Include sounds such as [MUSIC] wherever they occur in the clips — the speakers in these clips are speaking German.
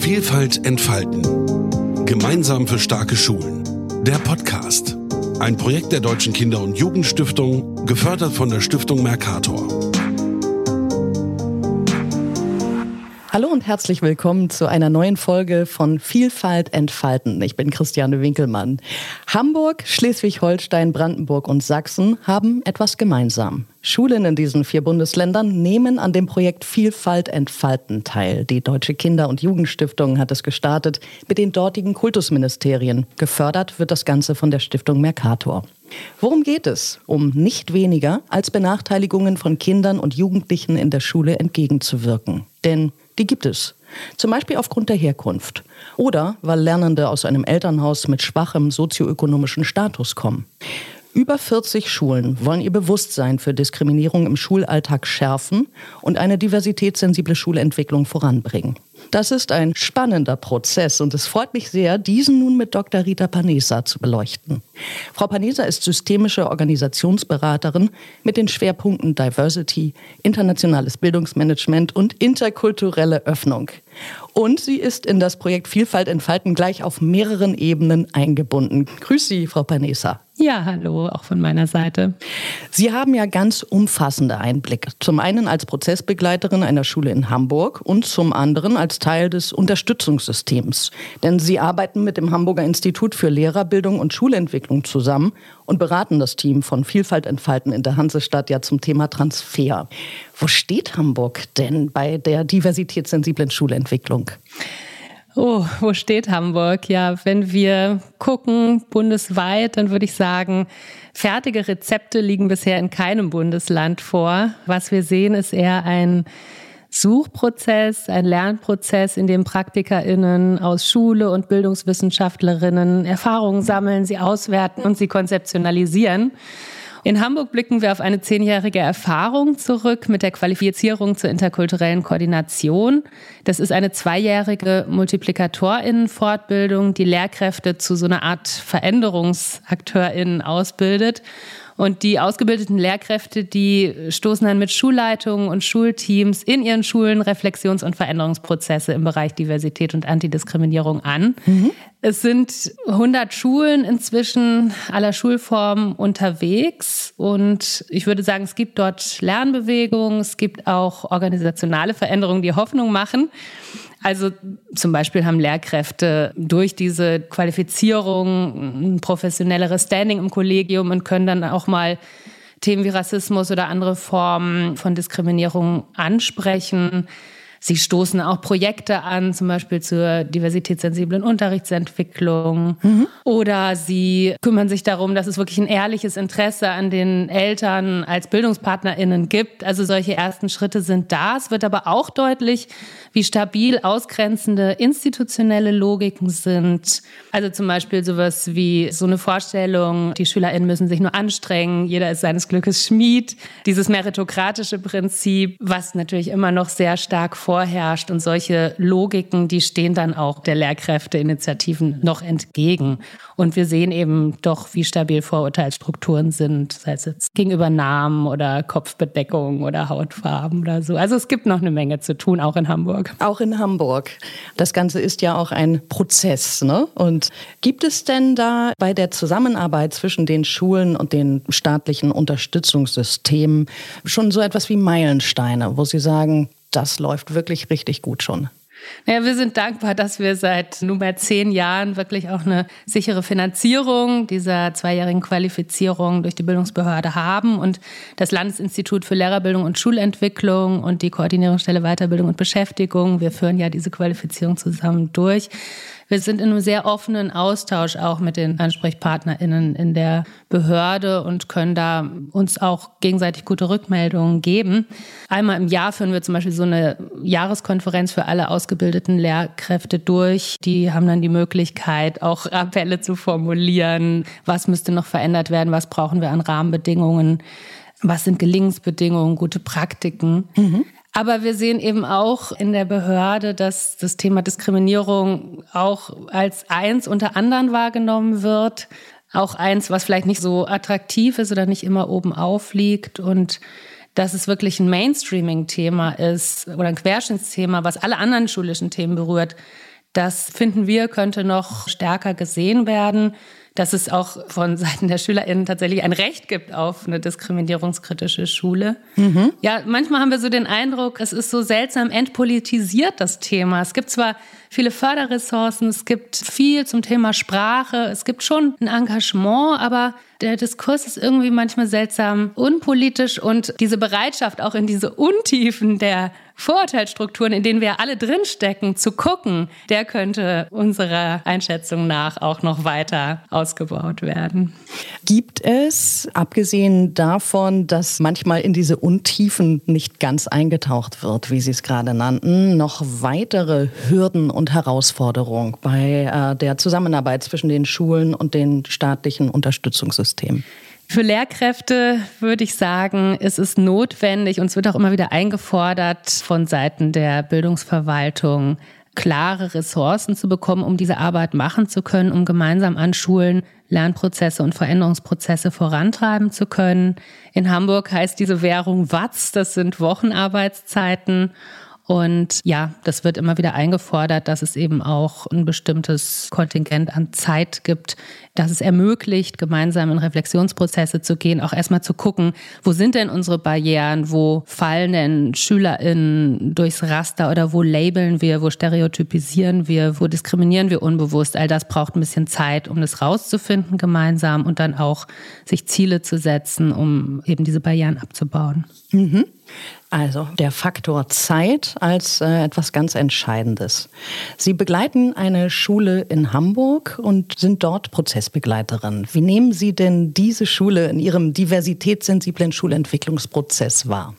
Vielfalt entfalten. Gemeinsam für starke Schulen. Der Podcast. Ein Projekt der Deutschen Kinder- und Jugendstiftung, gefördert von der Stiftung Mercator. Hallo und herzlich willkommen zu einer neuen Folge von Vielfalt entfalten. Ich bin Christiane Winkelmann. Hamburg, Schleswig-Holstein, Brandenburg und Sachsen haben etwas gemeinsam. Schulen in diesen vier Bundesländern nehmen an dem Projekt Vielfalt entfalten teil. Die Deutsche Kinder- und Jugendstiftung hat es gestartet mit den dortigen Kultusministerien. Gefördert wird das Ganze von der Stiftung Mercator. Worum geht es? Um nicht weniger als Benachteiligungen von Kindern und Jugendlichen in der Schule entgegenzuwirken. Denn die gibt es. Zum Beispiel aufgrund der Herkunft oder weil Lernende aus einem Elternhaus mit schwachem sozioökonomischen Status kommen. Über 40 Schulen wollen ihr Bewusstsein für Diskriminierung im Schulalltag schärfen und eine diversitätssensible Schulentwicklung voranbringen. Das ist ein spannender Prozess und es freut mich sehr, diesen nun mit Dr. Rita Panesa zu beleuchten. Frau Panesa ist systemische Organisationsberaterin mit den Schwerpunkten Diversity, internationales Bildungsmanagement und interkulturelle Öffnung. Und sie ist in das Projekt Vielfalt entfalten gleich auf mehreren Ebenen eingebunden. Grüß Sie, Frau Panesa. Ja, hallo, auch von meiner Seite. Sie haben ja ganz umfassende Einblicke. Zum einen als Prozessbegleiterin einer Schule in Hamburg und zum anderen als Teil des Unterstützungssystems. Denn Sie arbeiten mit dem Hamburger Institut für Lehrerbildung und Schulentwicklung zusammen und beraten das Team von Vielfalt entfalten in der Hansestadt ja zum Thema Transfer. Wo steht Hamburg denn bei der diversitätssensiblen Schulentwicklung? Oh, wo steht Hamburg? Ja, wenn wir gucken bundesweit, dann würde ich sagen, fertige Rezepte liegen bisher in keinem Bundesland vor. Was wir sehen, ist eher ein Suchprozess, ein Lernprozess, in dem PraktikerInnen aus Schule und Bildungswissenschaftlerinnen Erfahrungen sammeln, sie auswerten und sie konzeptionalisieren. In Hamburg blicken wir auf eine zehnjährige Erfahrung zurück mit der Qualifizierung zur interkulturellen Koordination. Das ist eine zweijährige Multiplikatorinnenfortbildung, die Lehrkräfte zu so einer Art Veränderungsakteurinnen ausbildet. Und die ausgebildeten Lehrkräfte, die stoßen dann mit Schulleitungen und Schulteams in ihren Schulen Reflexions- und Veränderungsprozesse im Bereich Diversität und Antidiskriminierung an. Mhm. Es sind 100 Schulen inzwischen aller Schulformen unterwegs und ich würde sagen, es gibt dort Lernbewegungen, es gibt auch organisationale Veränderungen, die Hoffnung machen. Also zum Beispiel haben Lehrkräfte durch diese Qualifizierung ein professionelleres Standing im Kollegium und können dann auch mal Themen wie Rassismus oder andere Formen von Diskriminierung ansprechen. Sie stoßen auch Projekte an, zum Beispiel zur diversitätssensiblen Unterrichtsentwicklung. Mhm. Oder sie kümmern sich darum, dass es wirklich ein ehrliches Interesse an den Eltern als BildungspartnerInnen gibt. Also solche ersten Schritte sind da. Es wird aber auch deutlich, wie stabil ausgrenzende institutionelle Logiken sind. Also zum Beispiel sowas wie so eine Vorstellung, die SchülerInnen müssen sich nur anstrengen, jeder ist seines Glückes Schmied. Dieses meritokratische Prinzip, was natürlich immer noch sehr stark vorherrscht und solche Logiken, die stehen dann auch der Lehrkräfteinitiativen noch entgegen. Und wir sehen eben doch, wie stabil Vorurteilsstrukturen sind, sei es jetzt gegenüber Namen oder Kopfbedeckung oder Hautfarben oder so. Also es gibt noch eine Menge zu tun, auch in Hamburg. Auch in Hamburg. Das Ganze ist ja auch ein Prozess. Ne? Und gibt es denn da bei der Zusammenarbeit zwischen den Schulen und den staatlichen Unterstützungssystemen schon so etwas wie Meilensteine, wo Sie sagen, das läuft wirklich richtig gut schon. Ja, wir sind dankbar, dass wir seit nunmehr zehn Jahren wirklich auch eine sichere Finanzierung dieser zweijährigen Qualifizierung durch die Bildungsbehörde haben und das Landesinstitut für Lehrerbildung und Schulentwicklung und die Koordinierungsstelle Weiterbildung und Beschäftigung. Wir führen ja diese Qualifizierung zusammen durch. Wir sind in einem sehr offenen Austausch auch mit den AnsprechpartnerInnen in der Behörde und können da uns auch gegenseitig gute Rückmeldungen geben. Einmal im Jahr führen wir zum Beispiel so eine Jahreskonferenz für alle ausgebildeten Lehrkräfte durch. Die haben dann die Möglichkeit, auch Appelle zu formulieren. Was müsste noch verändert werden? Was brauchen wir an Rahmenbedingungen? Was sind Gelingensbedingungen, gute Praktiken? Mhm. Aber wir sehen eben auch in der Behörde, dass das Thema Diskriminierung auch als eins unter anderen wahrgenommen wird. Auch eins, was vielleicht nicht so attraktiv ist oder nicht immer oben aufliegt und dass es wirklich ein Mainstreaming-Thema ist oder ein Querschnittsthema, was alle anderen schulischen Themen berührt, Das finden wir, könnte noch stärker gesehen werden dass es auch von Seiten der SchülerInnen tatsächlich ein Recht gibt auf eine diskriminierungskritische Schule. Mhm. Ja, manchmal haben wir so den Eindruck, es ist so seltsam entpolitisiert, das Thema. Es gibt zwar viele Förderressourcen, es gibt viel zum Thema Sprache, es gibt schon ein Engagement, aber der Diskurs ist irgendwie manchmal seltsam unpolitisch und diese Bereitschaft auch in diese Untiefen der Vorurteilsstrukturen, in denen wir alle drinstecken, zu gucken, der könnte unserer Einschätzung nach auch noch weiter ausgebaut werden. Gibt es, abgesehen davon, dass manchmal in diese Untiefen nicht ganz eingetaucht wird, wie Sie es gerade nannten, noch weitere Hürden und Herausforderungen bei äh, der Zusammenarbeit zwischen den Schulen und den staatlichen Unterstützungssystemen? Für Lehrkräfte würde ich sagen, es ist notwendig und es wird auch immer wieder eingefordert von Seiten der Bildungsverwaltung, klare Ressourcen zu bekommen, um diese Arbeit machen zu können, um gemeinsam an Schulen Lernprozesse und Veränderungsprozesse vorantreiben zu können. In Hamburg heißt diese Währung Watts, das sind Wochenarbeitszeiten. Und ja, das wird immer wieder eingefordert, dass es eben auch ein bestimmtes Kontingent an Zeit gibt, dass es ermöglicht, gemeinsam in Reflexionsprozesse zu gehen, auch erstmal zu gucken, wo sind denn unsere Barrieren, wo fallen denn SchülerInnen durchs Raster oder wo labeln wir, wo stereotypisieren wir, wo diskriminieren wir unbewusst. All das braucht ein bisschen Zeit, um das rauszufinden gemeinsam und dann auch sich Ziele zu setzen, um eben diese Barrieren abzubauen. Mhm. Also der Faktor Zeit als äh, etwas ganz Entscheidendes. Sie begleiten eine Schule in Hamburg und sind dort Prozessbegleiterin. Wie nehmen Sie denn diese Schule in Ihrem diversitätssensiblen Schulentwicklungsprozess wahr?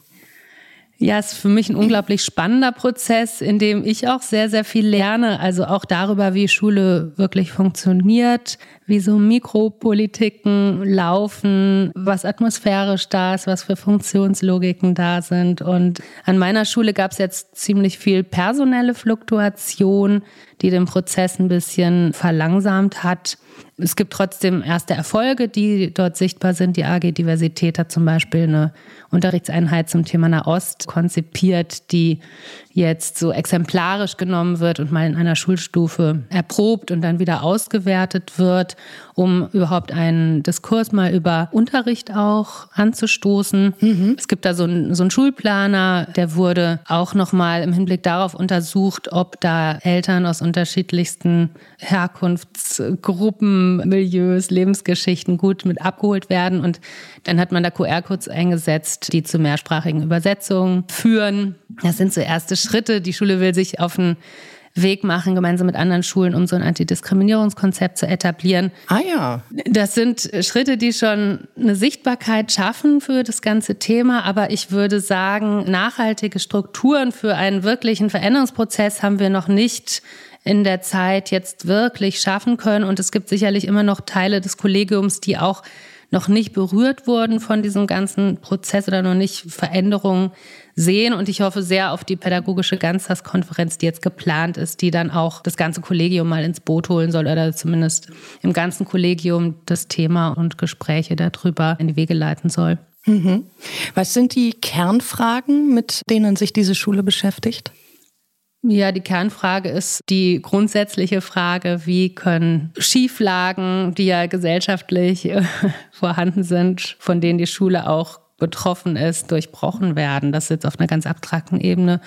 Ja, es ist für mich ein unglaublich spannender Prozess, in dem ich auch sehr, sehr viel lerne. Also auch darüber, wie Schule wirklich funktioniert, wie so Mikropolitiken laufen, was atmosphärisch da ist, was für Funktionslogiken da sind. Und an meiner Schule gab es jetzt ziemlich viel personelle Fluktuation, die den Prozess ein bisschen verlangsamt hat. Es gibt trotzdem erste Erfolge, die dort sichtbar sind. Die AG Diversität hat zum Beispiel eine Unterrichtseinheit zum Thema Nahost konzipiert, die jetzt so exemplarisch genommen wird und mal in einer Schulstufe erprobt und dann wieder ausgewertet wird, um überhaupt einen Diskurs mal über Unterricht auch anzustoßen. Mhm. Es gibt da so einen, so einen Schulplaner, der wurde auch nochmal im Hinblick darauf untersucht, ob da Eltern aus unterschiedlichsten Herkunftsgruppen, Milieus, Lebensgeschichten gut mit abgeholt werden. Und dann hat man da QR-Codes eingesetzt, die zu mehrsprachigen Übersetzungen führen. Das sind so erste Schritte. Die Schule will sich auf einen Weg machen, gemeinsam mit anderen Schulen, um so ein Antidiskriminierungskonzept zu etablieren. Ah ja. Das sind Schritte, die schon eine Sichtbarkeit schaffen für das ganze Thema. Aber ich würde sagen, nachhaltige Strukturen für einen wirklichen Veränderungsprozess haben wir noch nicht in der Zeit jetzt wirklich schaffen können. Und es gibt sicherlich immer noch Teile des Kollegiums, die auch noch nicht berührt wurden von diesem ganzen Prozess oder noch nicht Veränderungen sehen. Und ich hoffe sehr auf die pädagogische Ganztagskonferenz, die jetzt geplant ist, die dann auch das ganze Kollegium mal ins Boot holen soll oder zumindest im ganzen Kollegium das Thema und Gespräche darüber in die Wege leiten soll. Mhm. Was sind die Kernfragen, mit denen sich diese Schule beschäftigt? Ja, die Kernfrage ist die grundsätzliche Frage, wie können Schieflagen, die ja gesellschaftlich [LAUGHS] vorhanden sind, von denen die Schule auch betroffen ist, durchbrochen werden. Das jetzt auf einer ganz abstrakten Ebene.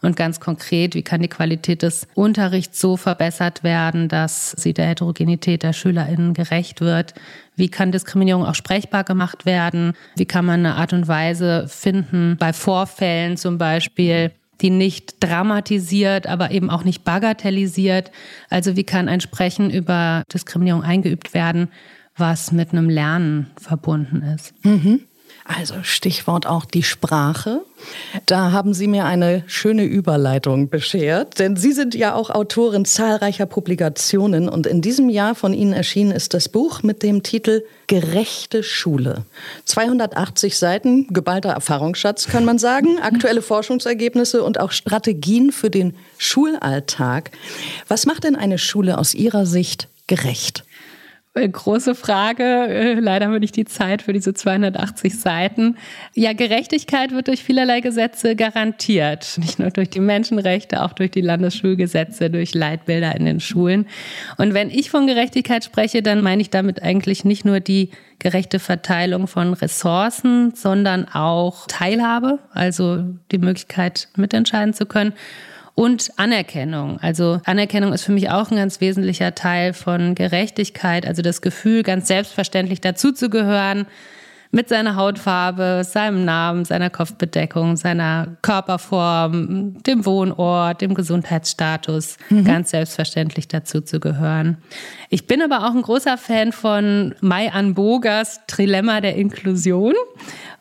Und ganz konkret, wie kann die Qualität des Unterrichts so verbessert werden, dass sie der Heterogenität der SchülerInnen gerecht wird? Wie kann Diskriminierung auch sprechbar gemacht werden? Wie kann man eine Art und Weise finden, bei Vorfällen zum Beispiel, die nicht dramatisiert, aber eben auch nicht bagatellisiert. Also wie kann ein Sprechen über Diskriminierung eingeübt werden, was mit einem Lernen verbunden ist. Mhm. Also Stichwort auch die Sprache. Da haben Sie mir eine schöne Überleitung beschert, denn Sie sind ja auch Autorin zahlreicher Publikationen und in diesem Jahr von Ihnen erschienen ist das Buch mit dem Titel Gerechte Schule. 280 Seiten, geballter Erfahrungsschatz kann man sagen, [LAUGHS] aktuelle Forschungsergebnisse und auch Strategien für den Schulalltag. Was macht denn eine Schule aus Ihrer Sicht gerecht? Äh, große Frage. Äh, leider haben wir nicht die Zeit für diese 280 Seiten. Ja, Gerechtigkeit wird durch vielerlei Gesetze garantiert. Nicht nur durch die Menschenrechte, auch durch die Landesschulgesetze, durch Leitbilder in den Schulen. Und wenn ich von Gerechtigkeit spreche, dann meine ich damit eigentlich nicht nur die gerechte Verteilung von Ressourcen, sondern auch Teilhabe, also die Möglichkeit mitentscheiden zu können und Anerkennung. Also Anerkennung ist für mich auch ein ganz wesentlicher Teil von Gerechtigkeit, also das Gefühl, ganz selbstverständlich dazuzugehören mit seiner Hautfarbe, seinem Namen, seiner Kopfbedeckung, seiner Körperform, dem Wohnort, dem Gesundheitsstatus, mhm. ganz selbstverständlich dazuzugehören. Ich bin aber auch ein großer Fan von Mai Anbogers Trilemma der Inklusion.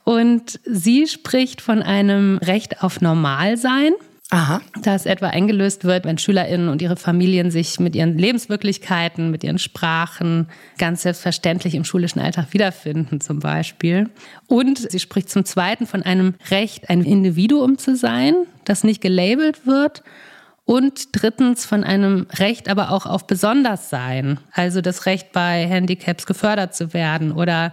Und sie spricht von einem Recht auf Normalsein. Aha. Das etwa eingelöst wird, wenn SchülerInnen und ihre Familien sich mit ihren Lebenswirklichkeiten, mit ihren Sprachen ganz selbstverständlich im schulischen Alltag wiederfinden, zum Beispiel. Und sie spricht zum Zweiten von einem Recht, ein Individuum zu sein, das nicht gelabelt wird. Und drittens von einem Recht aber auch auf Besonderssein, also das Recht bei Handicaps gefördert zu werden oder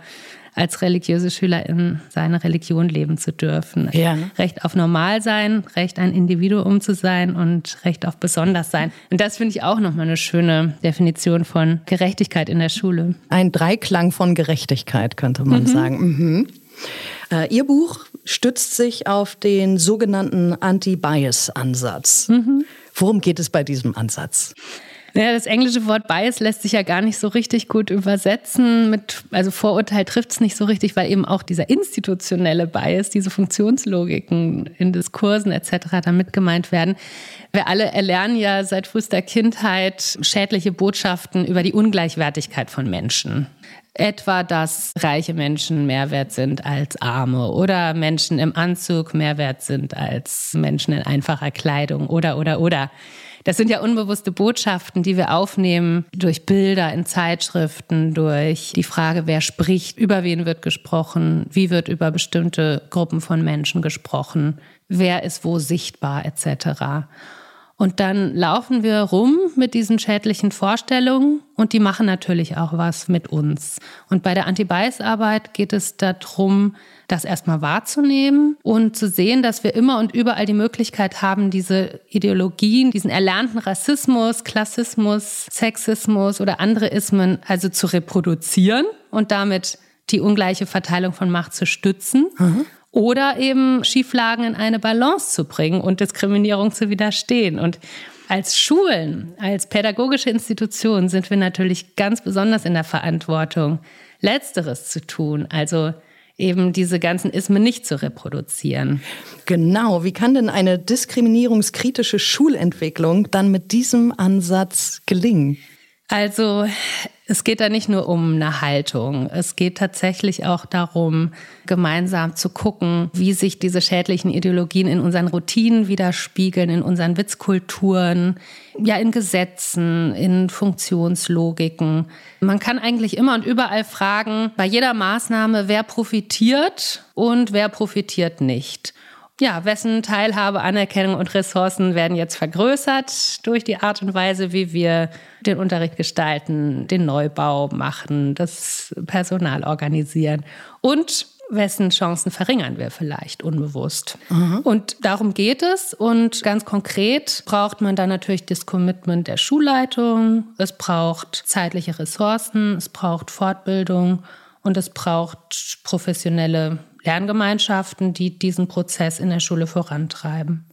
als religiöse Schülerin seine Religion leben zu dürfen. Ja. Recht auf Normalsein, Recht ein Individuum zu sein und Recht auf Besonderssein. Und das finde ich auch nochmal eine schöne Definition von Gerechtigkeit in der Schule. Ein Dreiklang von Gerechtigkeit, könnte man mhm. sagen. Mhm. Äh, Ihr Buch stützt sich auf den sogenannten Anti-Bias-Ansatz. Mhm. Worum geht es bei diesem Ansatz? Naja, das englische Wort Bias lässt sich ja gar nicht so richtig gut übersetzen. Mit, also Vorurteil trifft es nicht so richtig, weil eben auch dieser institutionelle Bias, diese Funktionslogiken in Diskursen etc. damit gemeint werden. Wir alle erlernen ja seit frühester Kindheit schädliche Botschaften über die Ungleichwertigkeit von Menschen. Etwa, dass reiche Menschen mehr wert sind als arme oder Menschen im Anzug mehr wert sind als Menschen in einfacher Kleidung oder, oder, oder. Das sind ja unbewusste Botschaften, die wir aufnehmen durch Bilder in Zeitschriften, durch die Frage, wer spricht, über wen wird gesprochen, wie wird über bestimmte Gruppen von Menschen gesprochen, wer ist wo sichtbar etc. Und dann laufen wir rum mit diesen schädlichen Vorstellungen und die machen natürlich auch was mit uns. Und bei der Anti-Bias-Arbeit geht es darum, das erstmal wahrzunehmen und zu sehen, dass wir immer und überall die Möglichkeit haben, diese Ideologien, diesen erlernten Rassismus, Klassismus, Sexismus oder andere Ismen also zu reproduzieren und damit die ungleiche Verteilung von Macht zu stützen. Mhm oder eben Schieflagen in eine Balance zu bringen und Diskriminierung zu widerstehen. Und als Schulen, als pädagogische Institutionen sind wir natürlich ganz besonders in der Verantwortung, Letzteres zu tun, also eben diese ganzen Ismen nicht zu reproduzieren. Genau, wie kann denn eine diskriminierungskritische Schulentwicklung dann mit diesem Ansatz gelingen? Also es geht da nicht nur um eine Haltung. Es geht tatsächlich auch darum, gemeinsam zu gucken, wie sich diese schädlichen Ideologien in unseren Routinen widerspiegeln, in unseren Witzkulturen, ja, in Gesetzen, in Funktionslogiken. Man kann eigentlich immer und überall fragen, bei jeder Maßnahme, wer profitiert und wer profitiert nicht ja, wessen Teilhabe, Anerkennung und Ressourcen werden jetzt vergrößert durch die Art und Weise, wie wir den Unterricht gestalten, den Neubau machen, das Personal organisieren und wessen Chancen verringern wir vielleicht unbewusst. Mhm. Und darum geht es. Und ganz konkret braucht man dann natürlich das Commitment der Schulleitung, es braucht zeitliche Ressourcen, es braucht Fortbildung und es braucht professionelle Lerngemeinschaften, die diesen Prozess in der Schule vorantreiben.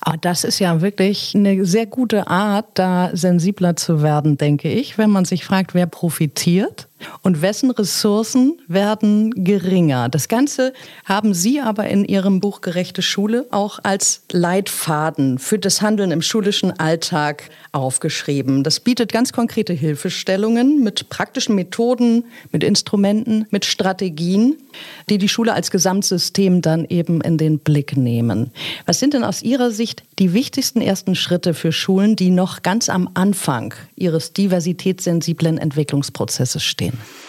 Ah, das ist ja wirklich eine sehr gute Art, da sensibler zu werden, denke ich, wenn man sich fragt, wer profitiert und wessen Ressourcen werden geringer. Das Ganze haben Sie aber in Ihrem Buch Gerechte Schule auch als Leitfaden für das Handeln im schulischen Alltag aufgeschrieben. Das bietet ganz konkrete Hilfestellungen mit praktischen Methoden, mit Instrumenten, mit Strategien, die die Schule als Gesamtsystem dann eben in den Blick nehmen. Was sind denn aus Ihrer Sicht die wichtigsten ersten Schritte für Schulen, die noch ganz am Anfang ihres diversitätssensiblen Entwicklungsprozesses stehen? in.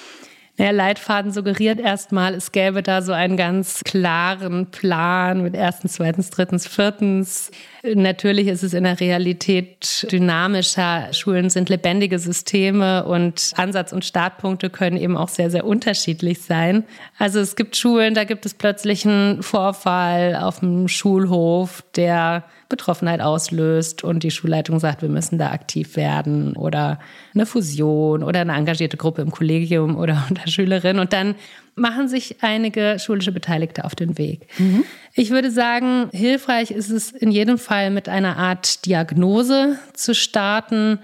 Der Leitfaden suggeriert erstmal, es gäbe da so einen ganz klaren Plan mit erstens, zweitens, drittens, viertens. Natürlich ist es in der Realität dynamischer. Schulen sind lebendige Systeme und Ansatz- und Startpunkte können eben auch sehr, sehr unterschiedlich sein. Also es gibt Schulen, da gibt es plötzlich einen Vorfall auf dem Schulhof, der Betroffenheit auslöst und die Schulleitung sagt, wir müssen da aktiv werden oder eine Fusion oder eine engagierte Gruppe im Kollegium oder [LAUGHS] unter Schülerinnen und dann machen sich einige schulische Beteiligte auf den Weg. Mhm. Ich würde sagen, hilfreich ist es in jedem Fall mit einer Art Diagnose zu starten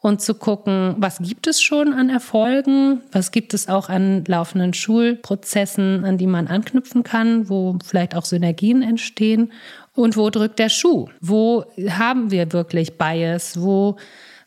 und zu gucken, was gibt es schon an Erfolgen, was gibt es auch an laufenden Schulprozessen, an die man anknüpfen kann, wo vielleicht auch Synergien entstehen und wo drückt der Schuh? Wo haben wir wirklich Bias? Wo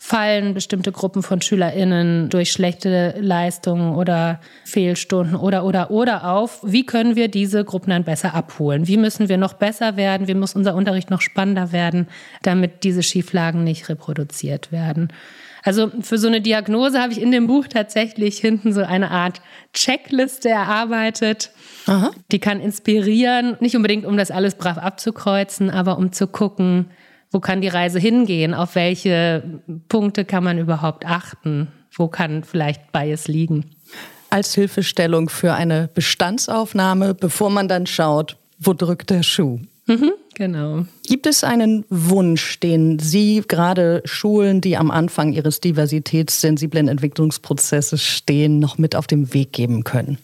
fallen bestimmte Gruppen von SchülerInnen durch schlechte Leistungen oder Fehlstunden oder, oder, oder auf? Wie können wir diese Gruppen dann besser abholen? Wie müssen wir noch besser werden? Wie muss unser Unterricht noch spannender werden, damit diese Schieflagen nicht reproduziert werden? Also für so eine Diagnose habe ich in dem Buch tatsächlich hinten so eine Art Checkliste erarbeitet. Aha. Die kann inspirieren, nicht unbedingt um das alles brav abzukreuzen, aber um zu gucken, wo kann die Reise hingehen, auf welche Punkte kann man überhaupt achten, wo kann vielleicht Bias liegen. Als Hilfestellung für eine Bestandsaufnahme, bevor man dann schaut, wo drückt der Schuh. Mhm, genau. Gibt es einen Wunsch, den Sie gerade Schulen, die am Anfang ihres diversitätssensiblen Entwicklungsprozesses stehen, noch mit auf den Weg geben können?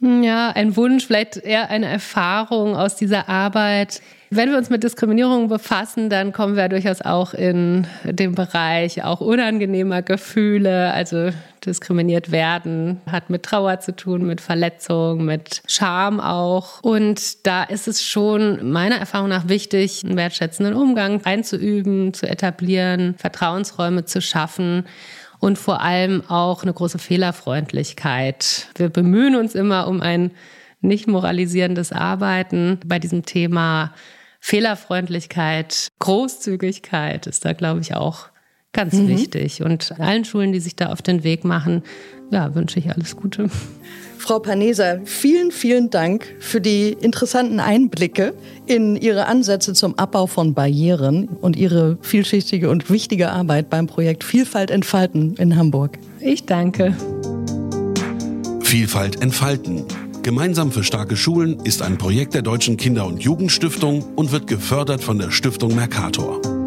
Ja, ein Wunsch, vielleicht eher eine Erfahrung aus dieser Arbeit. Wenn wir uns mit Diskriminierung befassen, dann kommen wir durchaus auch in den Bereich auch unangenehmer Gefühle. Also diskriminiert werden hat mit Trauer zu tun, mit Verletzung, mit Scham auch. Und da ist es schon meiner Erfahrung nach wichtig, einen wertschätzenden Umgang einzuüben, zu etablieren, Vertrauensräume zu schaffen und vor allem auch eine große Fehlerfreundlichkeit. Wir bemühen uns immer um ein nicht moralisierendes Arbeiten bei diesem Thema. Fehlerfreundlichkeit, Großzügigkeit ist da, glaube ich, auch ganz mhm. wichtig. Und allen Schulen, die sich da auf den Weg machen, ja, wünsche ich alles Gute. Frau Paneser, vielen, vielen Dank für die interessanten Einblicke in Ihre Ansätze zum Abbau von Barrieren und Ihre vielschichtige und wichtige Arbeit beim Projekt Vielfalt entfalten in Hamburg. Ich danke. Vielfalt entfalten. Gemeinsam für starke Schulen ist ein Projekt der Deutschen Kinder- und Jugendstiftung und wird gefördert von der Stiftung Mercator.